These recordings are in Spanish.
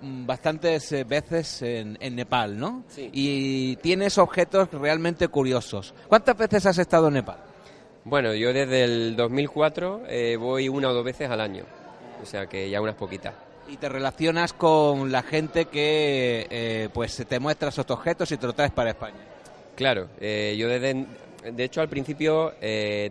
bastantes eh, veces en, en Nepal, ¿no? Sí. Y tienes objetos realmente curiosos. ¿Cuántas veces has estado en Nepal? Bueno, yo desde el 2004 eh, voy una o dos veces al año, o sea que ya unas poquitas. Y te relacionas con la gente que eh, pues te muestra esos objetos y te lo traes para España. Claro, eh, yo desde, de hecho al principio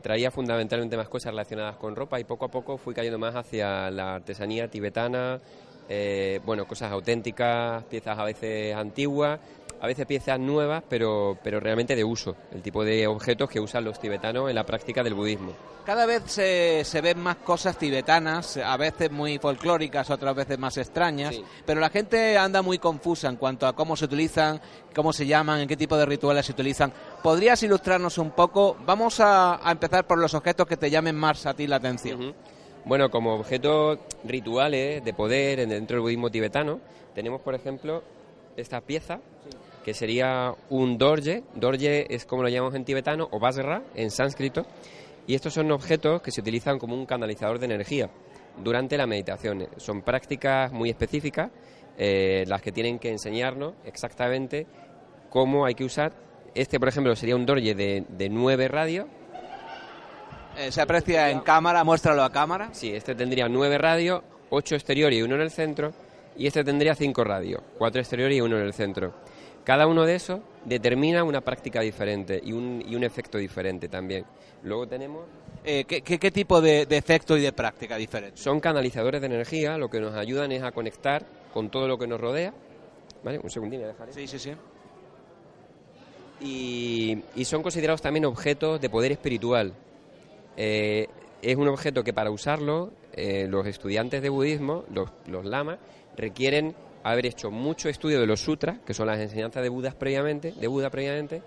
traía fundamentalmente más cosas relacionadas con ropa y poco a poco fui cayendo más hacia la artesanía tibetana, eh, bueno, cosas auténticas, piezas a veces antiguas, a veces piezas nuevas, pero, pero realmente de uso, el tipo de objetos que usan los tibetanos en la práctica del budismo. Cada vez se, se ven más cosas tibetanas, a veces muy folclóricas, otras veces más extrañas, Sí. pero la gente anda muy confusa en cuanto a cómo se utilizan, cómo se llaman, en qué tipo de rituales se utilizan. ¿Podrías ilustrarnos un poco? Vamos a, a empezar por los objetos que te llamen más a ti la atención. Bueno, como objetos rituales de poder en- dentro del budismo tibetano, tenemos, por ejemplo, esta pieza, que sería un dorje. Dorje es como lo llamamos en tibetano, o basra en sánscrito. Y estos son objetos que se utilizan como un canalizador de energía durante la meditación. Son prácticas muy específicas, eh, las que tienen que enseñarnos exactamente cómo hay que usar. Este, por ejemplo, sería un dorje de, de 9 radios, Eh, se aprecia en cámara, muéstralo a cámara. Sí, este tendría nueve radios, ocho exteriores y uno en el centro, y este tendría cinco radios, cuatro exteriores y uno en el centro. Cada uno de esos determina una práctica diferente y un, y un efecto diferente también. Luego tenemos, Eh, ¿qué, qué, qué tipo de, de efecto y de práctica diferente? son canalizadores de energía, lo que nos ayudan es a conectar con todo lo que nos rodea. ¿Vale? Un segundín, voy a dejar esto. Sí, sí, sí. y, y son considerados también objetos de poder espiritual. Eh, es un objeto que para usarlo eh, los estudiantes de budismo, los, los lamas, requieren haber hecho mucho estudio de los sutras, que son las enseñanzas de Buda previamente, de Buda previamente,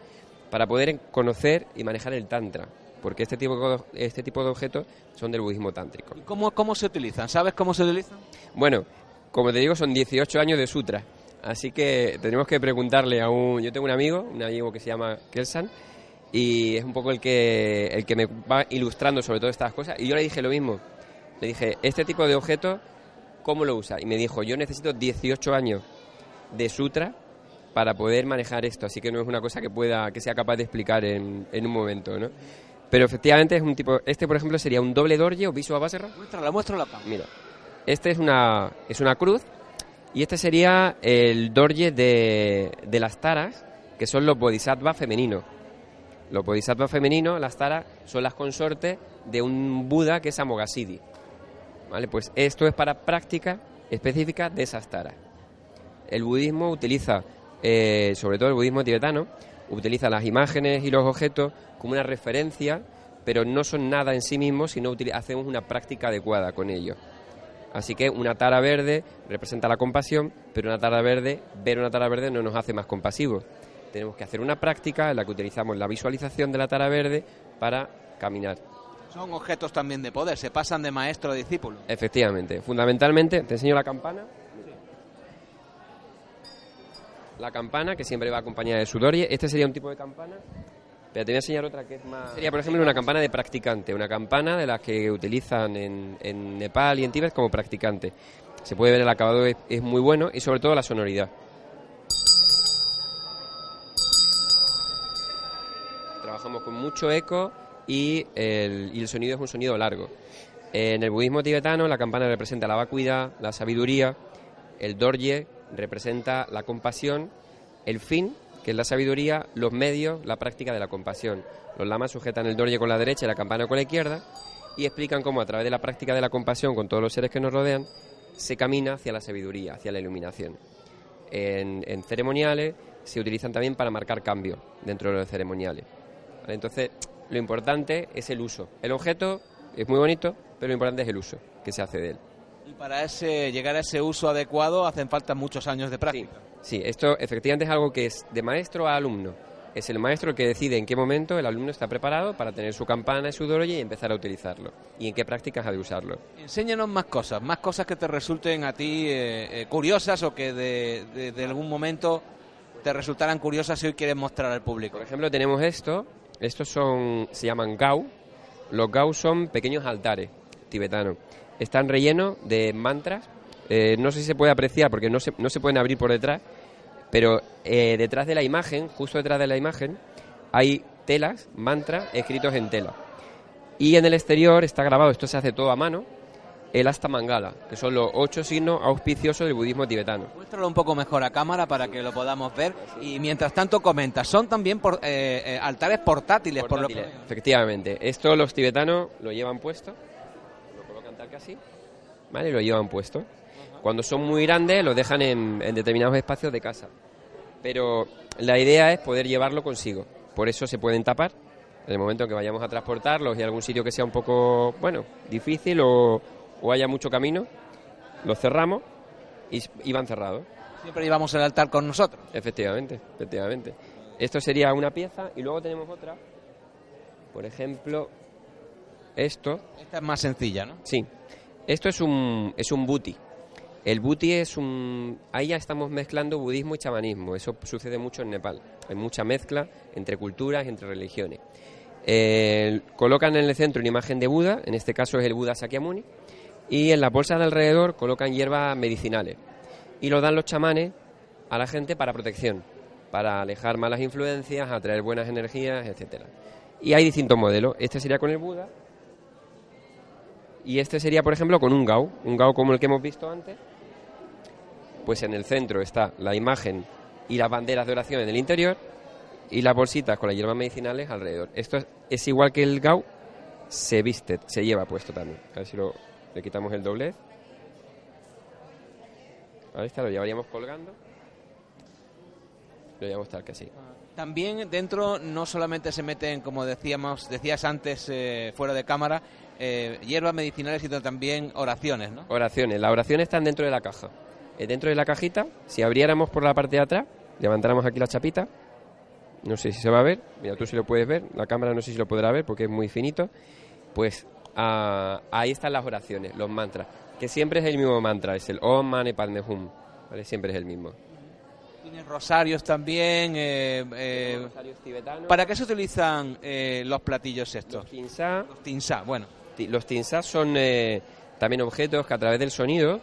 para poder conocer y manejar el tantra, porque este tipo de, este tipo de objetos son del budismo tántrico. ¿Y cómo, cómo se utilizan? ¿Sabes cómo se utilizan? Bueno, como te digo, son 18 años de sutra. Así que tenemos que preguntarle a un... Yo tengo un amigo, un amigo que se llama Kelsan, y es un poco el que, el que me va ilustrando sobre todas estas cosas. Y yo le dije lo mismo. Le dije, este tipo de objetos, ¿cómo lo usa? Y me dijo, yo necesito 18 años de sutra para poder manejar esto. Así que no es una cosa que pueda que sea capaz de explicar en, en un momento, ¿no? Pero efectivamente es un tipo... Este, por ejemplo, sería un doble dorje o Visua Basera. Muéstrala, muéstrala a cámara. Mira, este es una, es una cruz y este sería el dorje de, de las taras, que son los bodhisattvas femeninos. Los bodhisattvas femeninos, las taras, son las consortes de un Buda que es Amoghasiddhi. ¿Vale? Pues esto es para práctica específica de esas taras. El budismo utiliza, eh, sobre todo el budismo tibetano, utiliza las imágenes y los objetos como una referencia, pero no son nada en sí mismos, sino hacemos una práctica adecuada con ellos. Así que una tara verde representa la compasión, pero una tara verde, ver una tara verde no nos hace más compasivos. Tenemos que hacer una práctica en la que utilizamos la visualización de la tara verde para caminar. Son objetos también de poder, se pasan de maestro a discípulo. Efectivamente, fundamentalmente, te enseño la campana. La campana, que siempre va acompañada de su dorie. Este sería un tipo de campana. Pero te voy a enseñar otra que es más... Sería, por ejemplo, una campana de practicante. Una campana de las que utilizan en, en Nepal y en Tíbet como practicante. Se puede ver el acabado, es, es muy bueno y sobre todo la sonoridad. Trabajamos con mucho eco y el, y el sonido es un sonido largo. En el budismo tibetano la campana representa la vacuidad, la sabiduría, el dorje representa la compasión, el fin, que es la sabiduría, los medios, la práctica de la compasión. Los lamas sujetan el dorje con la derecha y la campana con la izquierda y explican cómo a través de la práctica de la compasión con todos los seres que nos rodean se camina hacia la sabiduría, hacia la iluminación. En, ceremoniales se utilizan también para marcar cambio dentro de los ceremoniales. Entonces, lo importante es el uso. El objeto es muy bonito, pero lo importante es el uso que se hace de él. Y para ese, llegar a ese uso adecuado hacen falta muchos años de Sí, práctica. sí, esto efectivamente es algo que es de maestro a alumno. es el maestro el que decide en qué momento el alumno está preparado para tener su campana y su dorje y empezar a utilizarlo. Y en qué prácticas ha de usarlo. Enséñanos más cosas, más cosas que te resulten a ti eh, eh, curiosas o que de, de, algún momento te resultaran curiosas si hoy quieres mostrar al público. Por ejemplo, tenemos esto. Estos son, se llaman gau. Los gau son pequeños altares tibetanos. Están rellenos de mantras. Eh, no sé si se puede apreciar porque no se, no se pueden abrir por detrás pero eh, detrás de la imagen, justo detrás de la imagen, hay telas, mantras escritos en tela. Y en el exterior está grabado, esto se hace todo a mano, el Asta Mangala, que son los ocho signos auspiciosos del budismo tibetano. Muéstralo un poco mejor a cámara para que lo podamos ver. Y mientras tanto comenta, son también por, eh, eh, altares portátiles, por lo que... Efectivamente, esto los tibetanos lo llevan puesto, lo colocan tal que así, ¿vale? Lo llevan puesto. Cuando son muy grandes lo dejan en, determinados espacios de casa. Pero la idea es poder llevarlo consigo. Por eso se pueden tapar en el momento que vayamos a transportarlos y algún sitio que sea un poco, bueno, difícil o, haya mucho camino, los cerramos y, van cerrados. Siempre llevamos el altar con nosotros. Efectivamente, efectivamente. Esto sería una pieza y luego tenemos otra. Por ejemplo, esto. Esta es más sencilla, ¿no? Sí. Esto es un, es un buti. El buti es un... Ahí ya estamos mezclando budismo y chamanismo. Eso sucede mucho en Nepal. Hay mucha mezcla entre culturas y entre religiones. colocan en el centro una imagen de Buda, en este caso es el Buda Sakyamuni, y en la bolsa de alrededor colocan hierbas medicinales. Y lo dan los chamanes a la gente para protección, para alejar malas influencias, atraer buenas energías, etcétera. Y hay distintos modelos. Este sería con el Buda. Y este sería, por ejemplo, con un Gao, un Gao como el que hemos visto antes, pues en el centro está la imagen y las banderas de oración en el interior y las bolsitas con las hierbas medicinales alrededor. Esto es, igual que el gau, se viste, se lleva puesto también. A ver si lo, le quitamos el doblez. Ahí está, lo llevaríamos colgando. Lo llevamos tal que así. También dentro no solamente se meten, como decíamos, decías antes eh, fuera de cámara, eh, hierbas medicinales, sino también oraciones, ¿no? Oraciones. Las oraciones están dentro de la caja. Eh, dentro de la cajita, si abriéramos por la parte de atrás, levantáramos aquí la chapita, no sé si se va a ver, mira tú si lo puedes ver, la cámara no sé si lo podrá ver porque es muy finito, pues ah, ahí están las oraciones, los mantras, que siempre es el mismo mantra, es el Om Mane Padme Hum, ¿vale? siempre es el mismo. Tienes rosarios también. Eh, eh, rosarios tibetanos. ¿Para qué se utilizan los platillos estos? Los tinsá. Los tinsá, bueno. Los tinsá son también objetos que a través del sonido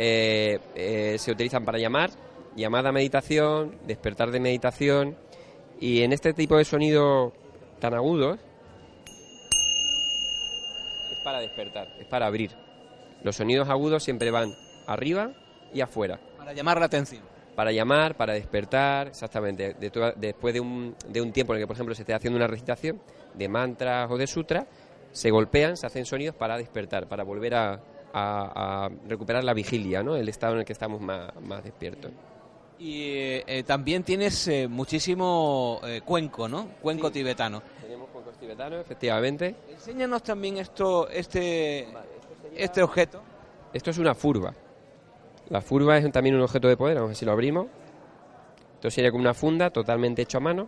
eh, eh, se utilizan para llamar, llamada meditación, despertar de meditación y en este tipo de sonidos tan agudos para despertar, es para abrir. Los sonidos agudos siempre van arriba y afuera. Para llamar la atención. Para llamar, para despertar, exactamente. después de un, de un tiempo en el que, por ejemplo, se esté haciendo una recitación de mantras o de sutra, se golpean, se hacen sonidos para despertar, para volver a, a, recuperar la vigilia, ¿no? el estado en el que estamos más, más despiertos. Y eh, también tienes eh, muchísimo eh, cuenco, ¿no? Cuenco tibetano. Tibetanos, efectivamente. Enséñanos también esto, este, este objeto. Esto es una furba. La furba es también un objeto de poder, vamos a ver si lo abrimos. Esto sería como una funda totalmente hecho a mano.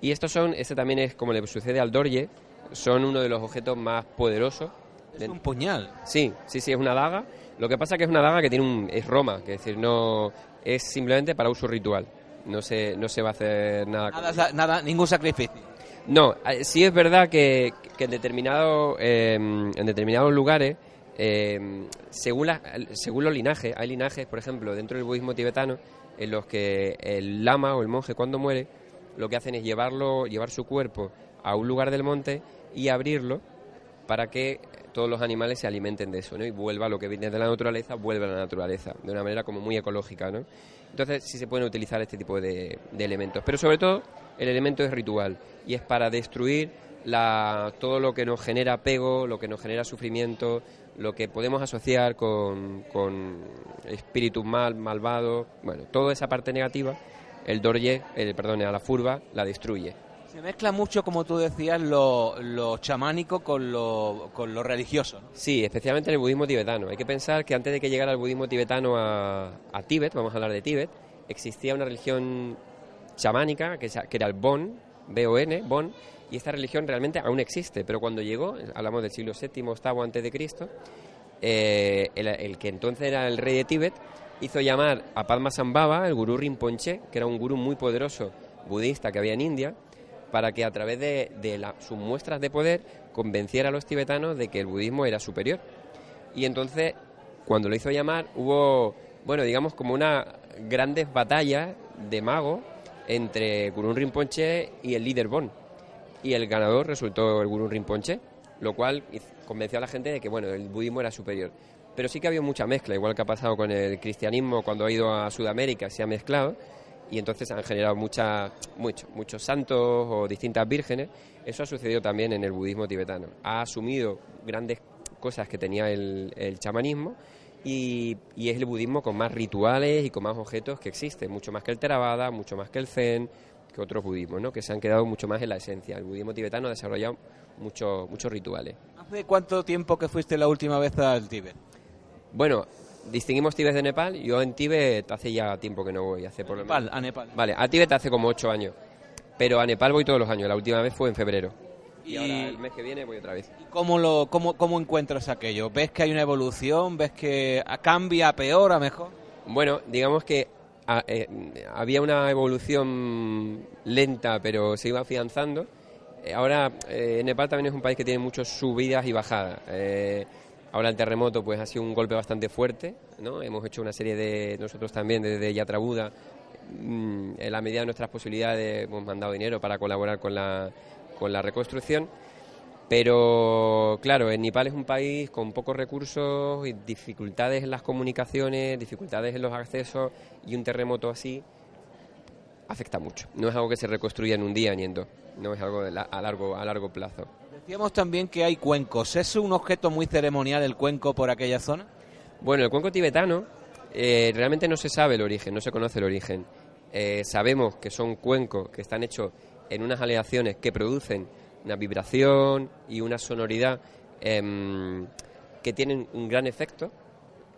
Y estos son, este también es como le sucede al Dorje, son uno de los objetos más poderosos. Es un puñal. Sí, sí, sí, es una daga. Lo que pasa es que es una daga que tiene un, es Roma, que es decir, no es simplemente para uso ritual. No se, no se va a hacer nada. Nada, nada ningún sacrificio. No, eh, sí es verdad que, que en, determinado, em, en determinados lugares, em, según, la, según los linajes, hay linajes, por ejemplo, dentro del budismo tibetano, en los que el lama o el monje cuando muere, lo que hacen es llevarlo, llevar su cuerpo a un lugar del monte y abrirlo para que todos los animales se alimenten de eso, ¿no? Y vuelva lo que viene de la naturaleza, vuelva a la naturaleza, de una manera como muy ecológica, ¿no? Entonces sí se pueden utilizar este tipo de, elementos. Pero sobre todo el elemento es ritual y es para destruir la, todo lo que nos genera apego, lo que nos genera sufrimiento, lo que podemos asociar con, con espíritus mal, malvados, bueno, toda esa parte negativa, el dorje, el, perdón, a la furba, la destruye Se mezcla mucho, como tú decías, lo, lo chamánico con lo, con lo religioso. ¿no? Sí, especialmente en el budismo tibetano. Hay que pensar que antes de que llegara el budismo tibetano a, a Tíbet, vamos a hablar de Tíbet, existía una religión chamánica que, que era el Bon, B-O-N, Bon, y esta religión realmente aún existe, pero cuando llegó, hablamos del siglo VII, VIII antes de Cristo, eh, el, que entonces era el rey de Tíbet hizo llamar a Padmasambhava, el gurú Rinpoche, que era un gurú muy poderoso budista que había en India, para que a través de, la, sus muestras de poder convenciera a los tibetanos de que el budismo era superior. Y entonces, cuando lo hizo llamar, hubo, bueno, digamos como una grandes batallas de magos entre Gurú Rinpoche y el líder Bon. Y el ganador resultó el Gurú Rinpoche, lo cual convenció a la gente de que bueno, el budismo era superior. Pero sí que había mucha mezcla, igual que ha pasado con el cristianismo cuando ha ido a Sudamérica, se ha mezclado y entonces han generado mucha, mucho, muchos santos o distintas vírgenes. Eso ha sucedido también en el budismo tibetano. Ha asumido grandes cosas que tenía el, el chamanismo y, y, es el budismo con más rituales y con más objetos que existe, mucho más que el Theravada, mucho más que el Zen, que otros budismos, ¿no? que se han quedado mucho más en la esencia. El budismo tibetano ha desarrollado mucho, muchos rituales. ¿Hace cuánto tiempo que fuiste la última vez al Tíbet? Bueno, distinguimos Tíbet de Nepal. Yo en Tíbet hace ya tiempo que no voy. Hace por lo Nepal, a Nepal. Vale, a Tíbet hace como ocho años. Pero a Nepal voy todos los años. La última vez fue en febrero. Y, y ahora el mes que viene voy otra vez. ¿Y cómo, lo, cómo, cómo encuentras aquello? ¿Ves que hay una evolución? ¿Ves que cambia a peor, a mejor? Bueno, digamos que a, eh, había una evolución lenta, pero se iba afianzando. Eh, ahora, eh, Nepal también es un país que tiene muchas subidas y bajadas. Eh, ahora el terremoto pues ha sido un golpe bastante fuerte, ¿no? Hemos hecho una serie de, nosotros también desde Yatrabuda, mmm, en la medida de nuestras posibilidades hemos mandado dinero para colaborar con la, con la reconstrucción. Pero claro, en Nepal es un país con pocos recursos y dificultades en las comunicaciones, dificultades en los accesos y un terremoto así afecta mucho. No es algo que se reconstruya en un día ni en dos, no es algo la, a, largo, a largo plazo. Decíamos también que hay cuencos. ¿Es un objeto muy ceremonial el cuenco por aquella zona? Bueno, el cuenco tibetano eh, realmente no se sabe el origen, no se conoce el origen. Eh, sabemos que son cuencos que están hechos en unas aleaciones que producen una vibración y una sonoridad eh, que tienen un gran efecto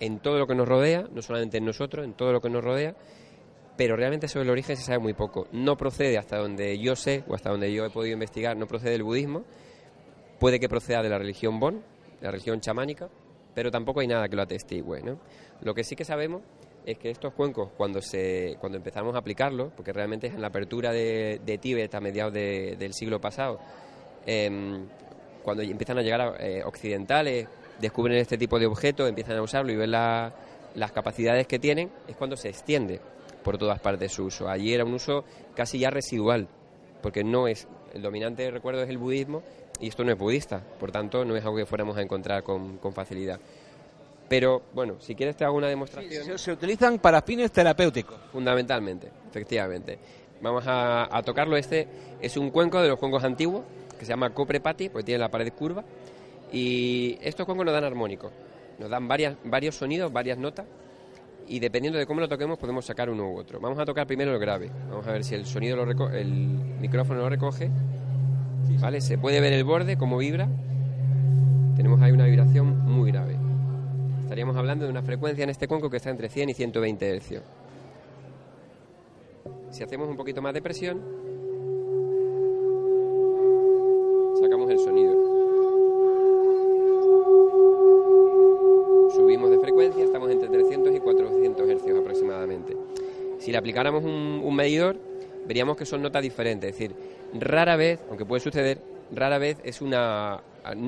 en todo lo que nos rodea, no solamente en nosotros, en todo lo que nos rodea, pero realmente sobre el origen se sabe muy poco. No procede hasta donde yo sé o hasta donde yo he podido investigar, no procede del budismo, puede que proceda de la religión Bon, la religión chamánica, pero tampoco hay nada que lo atestigue. ¿no? Lo que sí que sabemos es que estos cuencos, cuando, se, cuando empezamos a aplicarlos, porque realmente es en la apertura de, Tíbet a mediados de, del siglo pasado, eh, cuando empiezan a llegar eh, occidentales, descubren este tipo de objetos, empiezan a usarlo y ven la, las capacidades que tienen, es cuando se extiende por todas partes su uso. Allí era un uso casi ya residual, porque no es, el dominante recuerdo es el budismo y esto no es budista, por tanto no es algo que fuéramos a encontrar con, con facilidad. Pero bueno, si quieres te hago una demostración. Sí, se, se, utilizan para fines terapéuticos. Fundamentalmente, efectivamente. Vamos a, a, tocarlo. Este es un cuenco de los cuencos antiguos que se llama coprepati, porque tiene la pared curva. Y estos cuencos nos dan armónicos. Nos dan varias, varios sonidos, varias notas. Y dependiendo de cómo lo toquemos, podemos sacar uno u otro. Vamos a tocar primero el grave. Vamos a ver si el sonido lo el micrófono lo recoge. ¿Vale? Se puede ver el borde, cómo vibra. Tenemos ahí una vibración muy grave. Estaríamos hablando de una frecuencia en este cuenco que está entre 100 y 120 Hz. Si hacemos un poquito más de presión, sacamos el sonido. Le aplicáramos un, un medidor, veríamos que son notas diferentes. Es decir, rara vez, aunque puede suceder, rara vez es una,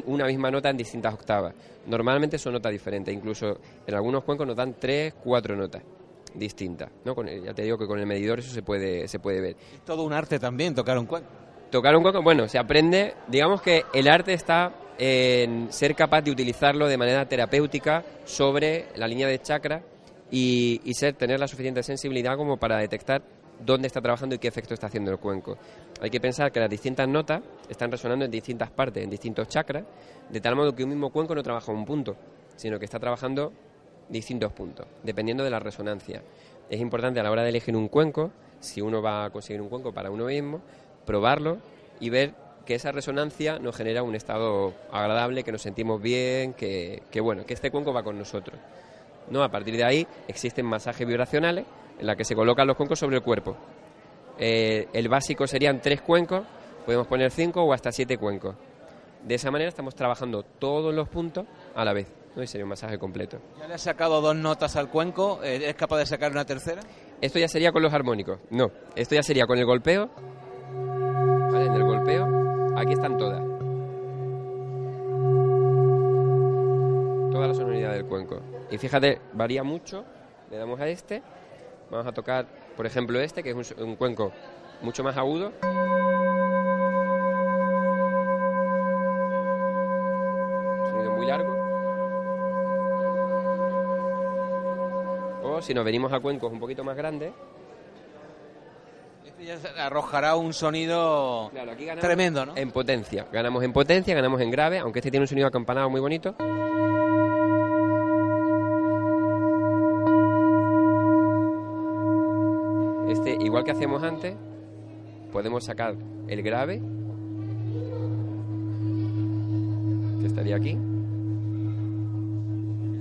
una misma nota en distintas octavas. Normalmente son notas diferentes, incluso en algunos cuencos nos dan tres, cuatro notas distintas. ¿no? Con el, ya te digo que con el medidor eso se puede, se puede ver. Es todo un arte también tocar un cuenco. Tocar un cuenco, bueno, se aprende, digamos que el arte está en ser capaz de utilizarlo de manera terapéutica sobre la línea de chakra y, ser, tener la suficiente sensibilidad como para detectar dónde está trabajando y qué efecto está haciendo el cuenco. Hay que pensar que las distintas notas están resonando en distintas partes, en distintos chakras, de tal modo que un mismo cuenco no trabaja un punto, sino que está trabajando distintos puntos, dependiendo de la resonancia. Es importante a la hora de elegir un cuenco, si uno va a conseguir un cuenco para uno mismo, probarlo y ver que esa resonancia nos genera un estado agradable, que nos sentimos bien, que, que bueno, que este cuenco va con nosotros. ¿No? A partir de ahí existen masajes vibracionales en la que se colocan los cuencos sobre el cuerpo. Eh, el básico serían tres cuencos, podemos poner cinco o hasta siete cuencos. De esa manera estamos trabajando todos los puntos a la vez. ¿no? Y sería un masaje completo. Ya le has sacado dos notas al cuenco, eh, ¿eres capaz de sacar una tercera? Esto ya sería con los armónicos. No, esto ya sería con el golpeo. ¿Vale? En el golpeo, aquí están todas. Toda la sonoridad del cuenco. Y fíjate, varía mucho. Le damos a este. Vamos a tocar, por ejemplo, este, que es un, un cuenco mucho más agudo. Sonido muy largo. O si nos venimos a cuencos un poquito más grandes, Este ya se- arrojará un sonido Claro, aquí ganamos tremendo, ¿no? En potencia. Ganamos en potencia, ganamos en grave, aunque este tiene un sonido acampanado muy bonito. Que hacíamos antes, podemos sacar el grave, que estaría aquí.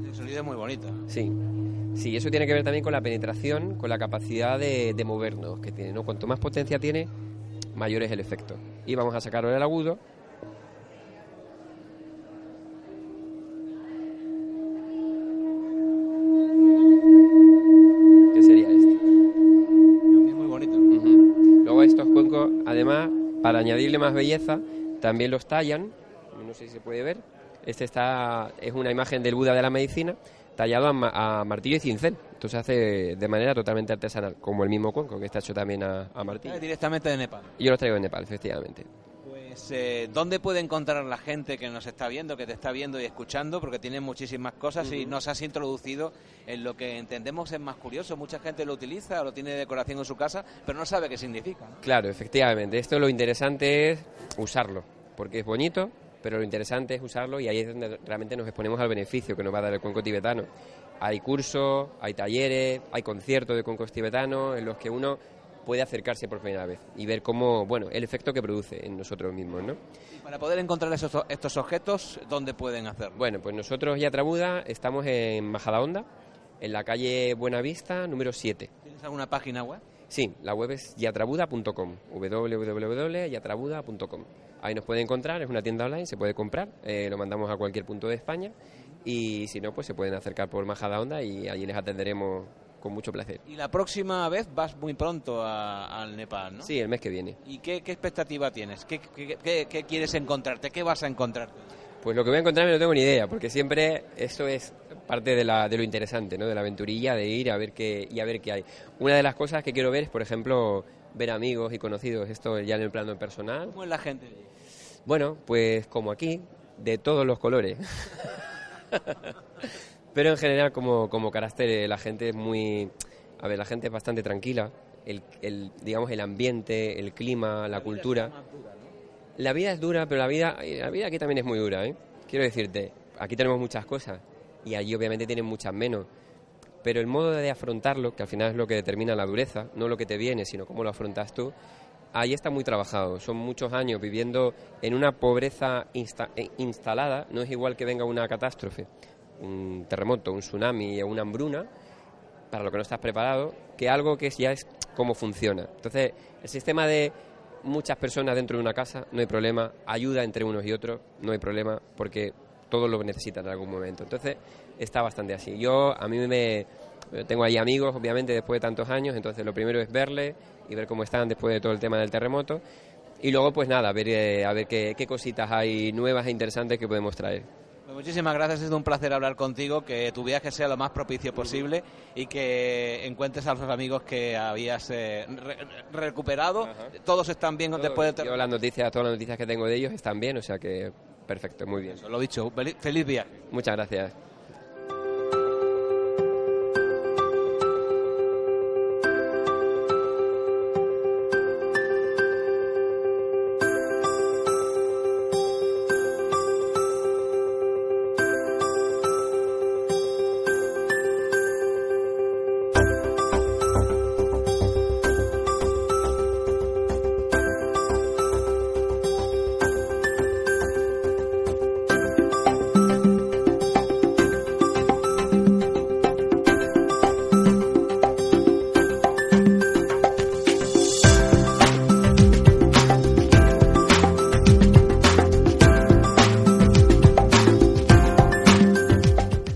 El sonido es muy bonito. Sí. Sí, eso tiene que ver también con la penetración, con la capacidad de, de movernos que tiene. ¿no? Cuanto más potencia tiene, mayor es el efecto. Y vamos a sacar ahora el agudo. Para añadirle más belleza, también los tallan. No sé si se puede ver. Este está es una imagen del Buda de la medicina tallado a, ma- a martillo y cincel. Entonces se hace de manera totalmente artesanal, como el mismo cuenco que está hecho también a, a martillo. Eh, Directamente de Nepal. Yo los traigo de Nepal, efectivamente. Eh, ¿dónde puede encontrar la gente que nos está viendo, que te está viendo y escuchando? Porque tiene muchísimas cosas y nos has introducido en lo que entendemos es más curioso. Mucha gente lo utiliza, lo tiene de decoración en su casa, pero no sabe qué significa. ¿no? Claro, efectivamente. Esto lo interesante es usarlo, porque es bonito, pero lo interesante es usarlo y ahí es donde realmente nos exponemos al beneficio que nos va a dar el cuenco tibetano. Hay cursos, hay talleres, hay conciertos de cuencos tibetanos en los que uno puede acercarse por primera vez y ver cómo, bueno, el efecto que produce en nosotros mismos, ¿no? Y para poder encontrar esos, estos objetos, ¿dónde pueden hacerlo? Bueno, pues nosotros, Yatrabuda, estamos en Majadahonda, en la calle Buenavista, número 7. ¿Tienes alguna página web? Sí, la web es yatrabuda.com, www.yatrabuda.com. Ahí nos puede encontrar, es una tienda online, se puede comprar, eh, lo mandamos a cualquier punto de España y si no, pues se pueden acercar por Majadahonda y allí les atenderemos con mucho placer. Y la próxima vez vas muy pronto a- al Nepal, ¿no? Sí, el mes que viene. ¿Y qué, qué expectativa tienes? ¿Qué, qué- qué- qué quieres encontrarte? ¿Qué vas a encontrarte? Pues lo que voy a encontrarme no tengo ni idea, porque siempre eso es parte de, la, de lo interesante, ¿no? De la aventurilla, de ir a ver qué y a ver qué hay. Una de las cosas que quiero ver es, por ejemplo, ver amigos y conocidos, esto ya en el plano personal. ¿Cómo es la gente? Bueno, pues como aquí, de todos los colores. Pero en general, como, como carácter, eh, la gente es muy... A ver, la gente es bastante tranquila. El, el, digamos, el ambiente, el clima, la cultura. La vida es dura, pero la vida, eh, la vida aquí también es muy dura, ¿eh? Quiero decirte, aquí tenemos muchas cosas y allí obviamente tienen muchas menos. Pero el modo de afrontarlo, que al final es lo que determina la dureza, no lo que te viene, sino cómo lo afrontas tú, ahí está muy trabajado. Son muchos años viviendo en una pobreza insta- eh, instalada. No es igual que venga una catástrofe, un terremoto, un tsunami o una hambruna, para lo que no estás preparado, que algo que ya es cómo funciona. Entonces, el sistema de muchas personas dentro de una casa, no hay problema, ayuda entre unos y otros, no hay problema, porque todos lo necesitan en algún momento. Entonces, está bastante así. Yo, a mí me... Tengo ahí amigos, obviamente, después de tantos años, entonces lo primero es verles y ver cómo están después de todo el tema del terremoto. Y luego, pues nada, a ver, eh, a ver qué, qué cositas hay nuevas e interesantes que podemos traer. Pues muchísimas gracias, es un placer hablar contigo, que tu viaje sea lo más propicio posible y que encuentres a los amigos que habías eh, re- recuperado. Todos están bien después del terremoto. las noticias, todas las noticias que tengo de ellos están bien, o sea que perfecto, muy bien. Lo dicho, feliz viaje. Muchas gracias.